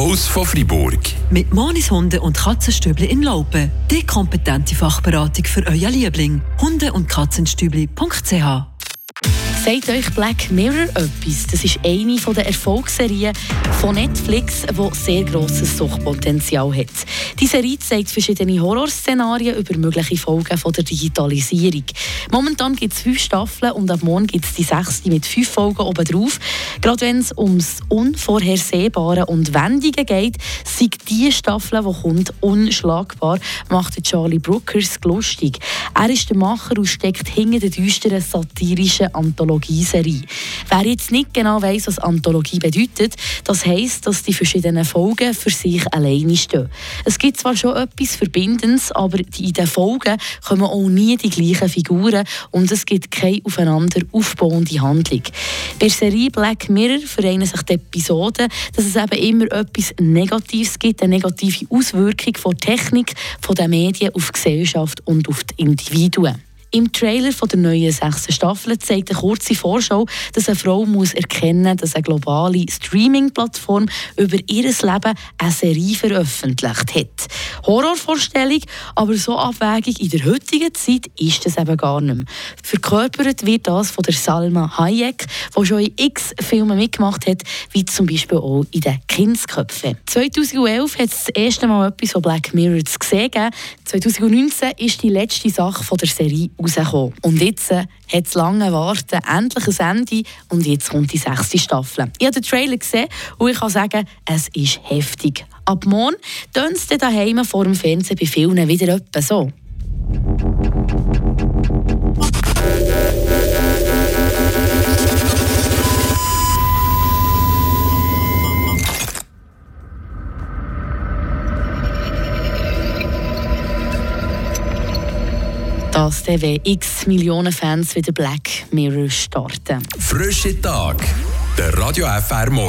Haus von Fribourg. Mit Monis Hunde und Katzenstübli in Laupen. Die kompetente Fachberatung für euer Liebling. Hunde- und Katzenstübli.ch Sagt euch Black Mirror etwas? Das ist eine der Erfolgsserien von Netflix, die sehr grosses Suchtpotenzial hat. Die Serie zeigt verschiedene Horrorszenarien über mögliche Folgen von der Digitalisierung. Momentan gibt es fünf Staffeln und ab morgen gibt es die sechste mit fünf Folgen obendrauf. Gerade wenn es ums Unvorhersehbare und Wendungen geht, sind die Staffel, die kommt, unschlagbar, macht Charlie Brookers lustig. Er ist der Macher und steckt hinter der düsteren satirischen Anthologieserie. Wer jetzt nicht genau weiß, was Anthologie bedeutet, das heisst, dass die verschiedenen Folgen für sich alleine stehen. Es gibt zwar schon etwas Verbindendes, aber in den Folgen kommen auch nie die gleichen Figuren und es gibt keine aufeinander aufbauende Handlung. Bei der Serie Black Mirror vereinen sich die Episoden, dass es eben immer etwas Negatives gibt, eine negative Auswirkung von Technik, von den Medien auf die Gesellschaft und auf die Individuen. Im Trailer von der neuen sechsten Staffel zeigt eine kurze Vorschau, dass eine Frau muss erkennen dass eine globale Streaming-Plattform über ihr Leben eine Serie veröffentlicht hat. Horrorvorstellung, aber so abwägig in der heutigen Zeit ist das eben gar nicht mehr. Verkörpert wird das von der Salma Hayek, die schon in x Filmen mitgemacht hat, wie zum Beispiel auch in den Kindsköpfen. 2011 hat es das erste Mal etwas von Black Mirror zu sehen 2019 ist die letzte Sache von der Serie rausgekommen. Und jetzt äh, hat es lange Warten endlich ein Ende und jetzt kommt die sechste Staffel. Ich habe den Trailer gesehen und ich kann sagen, es ist heftig. Ab morgen tönt es daheim vor dem Fernsehen bei vielen wieder etwa so. Das wenn x Millionen Fans wieder Black Mirror starten. Frische Tag, der Radio FR Morgen.